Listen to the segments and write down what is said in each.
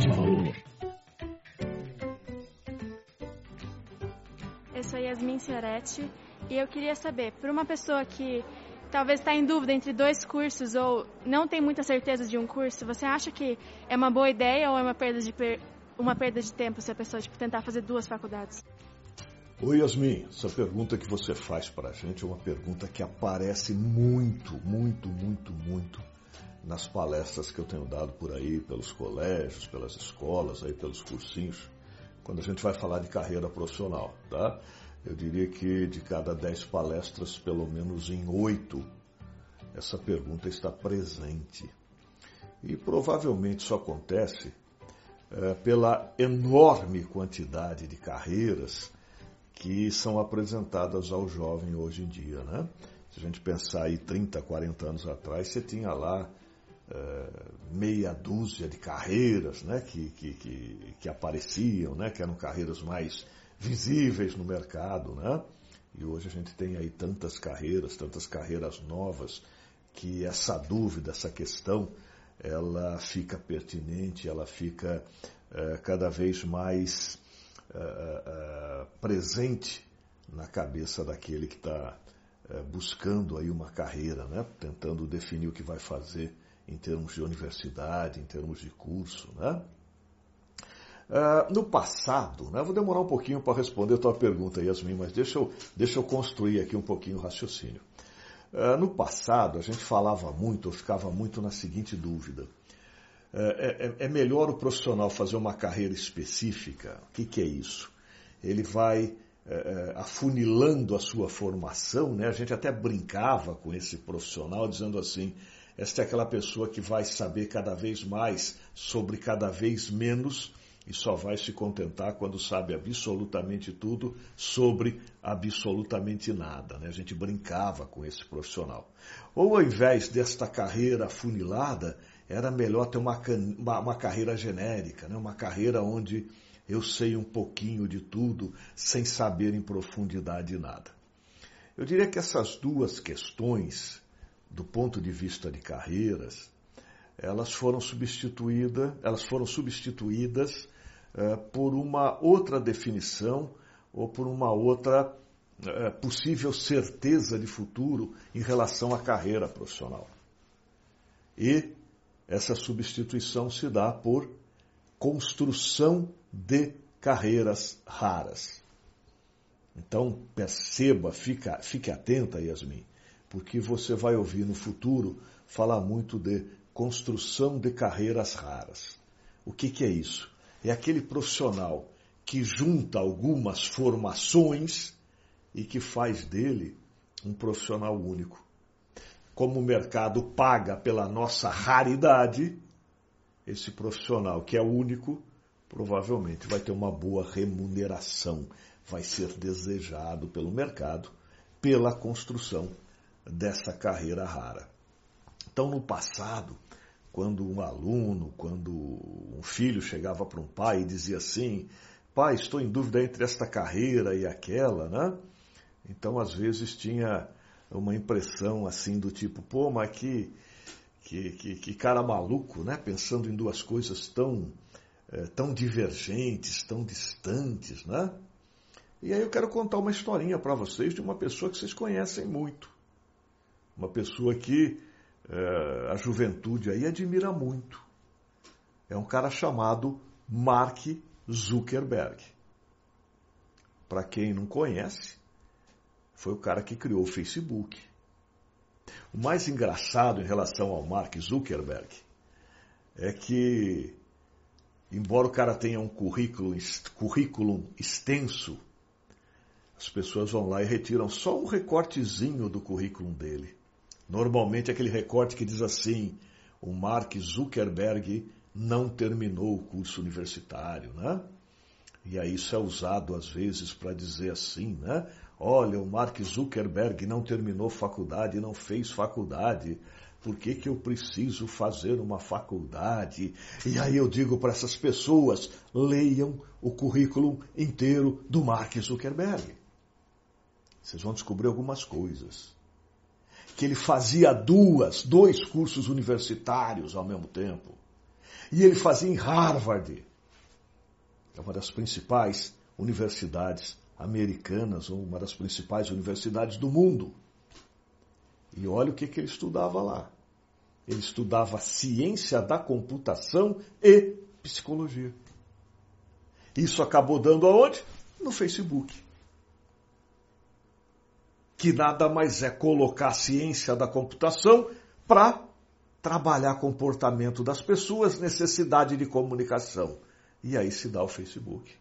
de valor. Eu sou Yasmin Cioretti e eu queria saber, para uma pessoa que talvez está em dúvida entre dois cursos ou não tem muita certeza de um curso, você acha que é uma boa ideia ou é uma perda de, per... uma perda de tempo se a pessoa tipo, tentar fazer duas faculdades? Oi, Yasmin. Essa pergunta que você faz para a gente é uma pergunta que aparece muito, muito, muito, muito nas palestras que eu tenho dado por aí, pelos colégios, pelas escolas, aí pelos cursinhos, quando a gente vai falar de carreira profissional, tá? Eu diria que de cada dez palestras, pelo menos em oito, essa pergunta está presente. E provavelmente isso acontece é, pela enorme quantidade de carreiras que são apresentadas ao jovem hoje em dia, né? Se a gente pensar aí 30, 40 anos atrás, você tinha lá meia dúzia de carreiras né, que, que, que, que, apareciam, né, que eram carreiras mais visíveis no mercado. Né? E hoje a gente tem aí tantas carreiras, tantas carreiras novas, que essa dúvida, essa questão, ela fica pertinente, ela fica é, cada vez mais é, é, presente na cabeça daquele que está buscando aí uma carreira, né? tentando definir o que vai fazer em termos de universidade, em termos de curso. Né? Uh, no passado, né, vou demorar um pouquinho para responder a tua pergunta, Yasmin, mas deixa eu, deixa eu construir aqui um pouquinho o raciocínio. Uh, no passado, a gente falava muito, ou ficava muito na seguinte dúvida. Uh, é, é, melhor o profissional fazer uma carreira específica? O que, que é isso? Ele vai afunilando a sua formação, né? a gente até brincava com esse profissional, dizendo assim, esta é aquela pessoa que vai saber cada vez mais sobre cada vez menos e só vai se contentar quando sabe absolutamente tudo sobre absolutamente nada. Né? A gente brincava com esse profissional. Ou ao invés desta carreira funilada, era melhor ter uma, uma, uma carreira genérica, né? uma carreira onde eu sei um pouquinho de tudo sem saber em profundidade nada. Eu diria que essas duas questões do ponto de vista de carreiras, elas foram substituídas, elas foram substituídas uh, por uma outra definição ou por uma outra uh, possível certeza de futuro em relação à carreira profissional. E essa substituição se dá por construção de carreiras raras. Então, perceba, fica, fique atenta, Yasmin porque você vai ouvir no futuro falar muito de construção de carreiras raras. O que, que é isso? É aquele profissional que junta algumas formações e que faz dele um profissional único. Como o mercado paga pela nossa raridade, esse profissional que é único provavelmente vai ter uma boa remuneração, vai ser desejado pelo mercado pela construção dessa carreira rara. Então, no passado, quando um aluno, quando um filho chegava para um pai e dizia assim: pai, estou em dúvida entre esta carreira e aquela, né? Então, às vezes, tinha uma impressão assim do tipo: pô, mas que, que, que, que cara maluco, né? Pensando em duas coisas tão, é, tão divergentes, tão distantes, né? E aí eu quero contar uma historinha para vocês de uma pessoa que vocês conhecem muito. Uma pessoa que é, a juventude aí admira muito. É um cara chamado Mark Zuckerberg. Para quem não conhece, foi o cara que criou o Facebook. O mais engraçado em relação ao Mark Zuckerberg é que, embora o cara tenha um currículo, currículo extenso, as pessoas vão lá e retiram só um recortezinho do currículo dele. Normalmente aquele recorte que diz assim: o Mark Zuckerberg não terminou o curso universitário, né? E aí isso é usado às vezes para dizer assim, né? Olha, o Mark Zuckerberg não terminou faculdade, não fez faculdade. Por que, que eu preciso fazer uma faculdade? E aí eu digo para essas pessoas: leiam o currículo inteiro do Mark Zuckerberg. Vocês vão descobrir algumas coisas que ele fazia duas, dois cursos universitários ao mesmo tempo, E ele fazia em Harvard, é uma das principais universidades americanas, ou uma das principais universidades do mundo. E olha o que, que ele estudava lá. Ele estudava ciência da computação e psicologia. Isso acabou dando aonde? No Facebook. Que nada mais é colocar a ciência da computação para trabalhar comportamento das pessoas, necessidade de comunicação. E aí se dá o Facebook.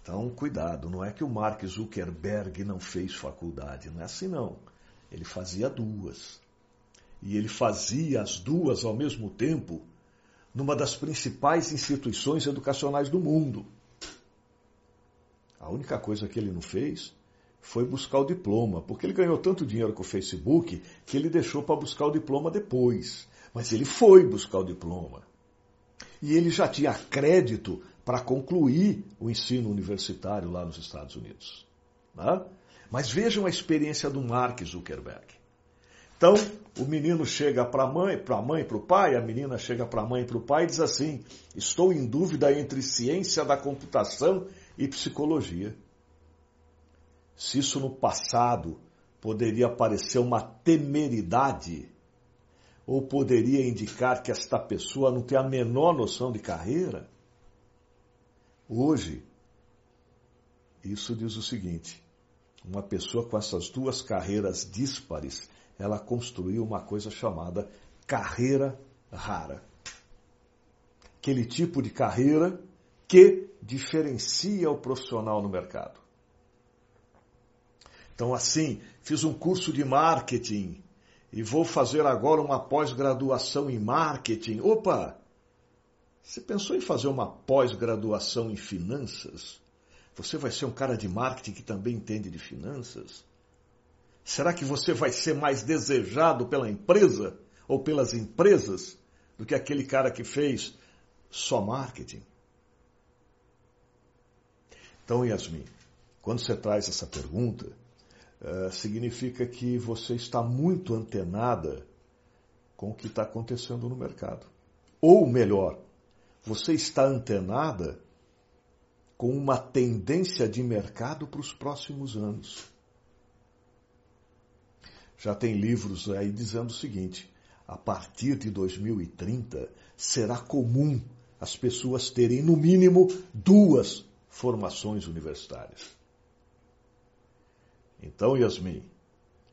Então, cuidado, não é que o Mark Zuckerberg não fez faculdade, não é assim não. Ele fazia duas. E ele fazia as duas ao mesmo tempo numa das principais instituições educacionais do mundo. A única coisa que ele não fez foi buscar o diploma, porque ele ganhou tanto dinheiro com o Facebook que ele deixou para buscar o diploma depois. Mas ele foi buscar o diploma. E ele já tinha crédito para concluir o ensino universitário lá nos Estados Unidos. Né? Mas vejam a experiência do Mark Zuckerberg. Então, o menino chega para a mãe, para a mãe para o pai, a menina chega para a mãe e para o pai e diz assim: Estou em dúvida entre ciência da computação e psicologia. Se isso no passado poderia parecer uma temeridade, ou poderia indicar que esta pessoa não tem a menor noção de carreira, hoje, isso diz o seguinte: uma pessoa com essas duas carreiras díspares ela construiu uma coisa chamada carreira rara. Aquele tipo de carreira que diferencia o profissional no mercado. Então, assim, fiz um curso de marketing e vou fazer agora uma pós-graduação em marketing. Opa! Você pensou em fazer uma pós-graduação em finanças? Você vai ser um cara de marketing que também entende de finanças? Será que você vai ser mais desejado pela empresa ou pelas empresas do que aquele cara que fez só marketing? Então, Yasmin, quando você traz essa pergunta, uh, significa que você está muito antenada com o que está acontecendo no mercado. Ou melhor, você está antenada com uma tendência de mercado para os próximos anos. Já tem livros aí dizendo o seguinte: a partir de 2030 será comum as pessoas terem no mínimo duas formações universitárias. Então, Yasmin,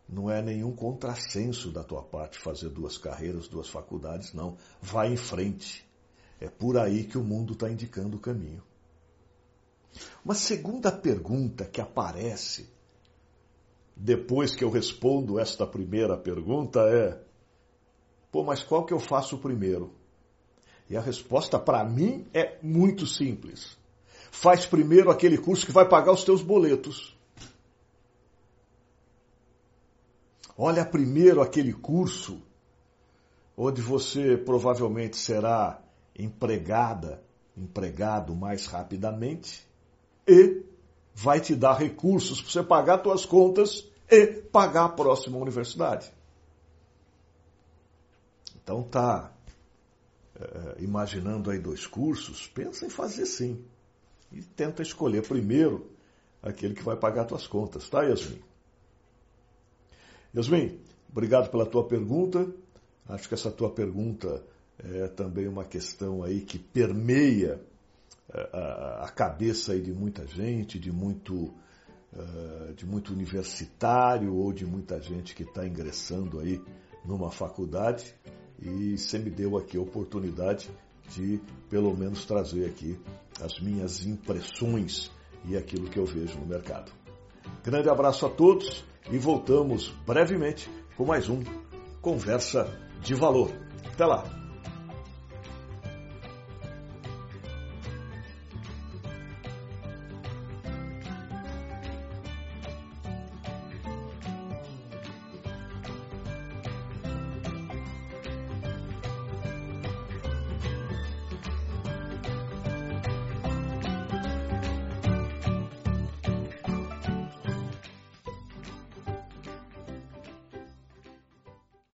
não é nenhum contrassenso da tua parte fazer duas carreiras, duas faculdades, não. Vai em frente. É por aí que o mundo está indicando o caminho. Uma segunda pergunta que aparece depois que eu respondo esta primeira pergunta é: pô, mas qual que eu faço primeiro? E a resposta para mim é muito simples. Faz primeiro aquele curso que vai pagar os teus boletos. Olha primeiro aquele curso onde você provavelmente será empregada, empregado mais rapidamente e vai te dar recursos para você pagar suas contas e pagar a próxima universidade. Então tá é, imaginando aí dois cursos, pensa em fazer sim. E tenta escolher primeiro aquele que vai pagar tuas contas, tá, Yasmin? Yasmin, obrigado pela tua pergunta. Acho que essa tua pergunta é também uma questão aí que permeia é, a, cabeça aí de muita gente, de muito eh, de muito universitário ou de muita gente que está ingressando aí numa faculdade e você me deu aqui a oportunidade de pelo menos trazer aqui as minhas impressões e aquilo que eu vejo no mercado. Grande abraço a todos e voltamos brevemente com mais um Conversa de Valor. Até lá!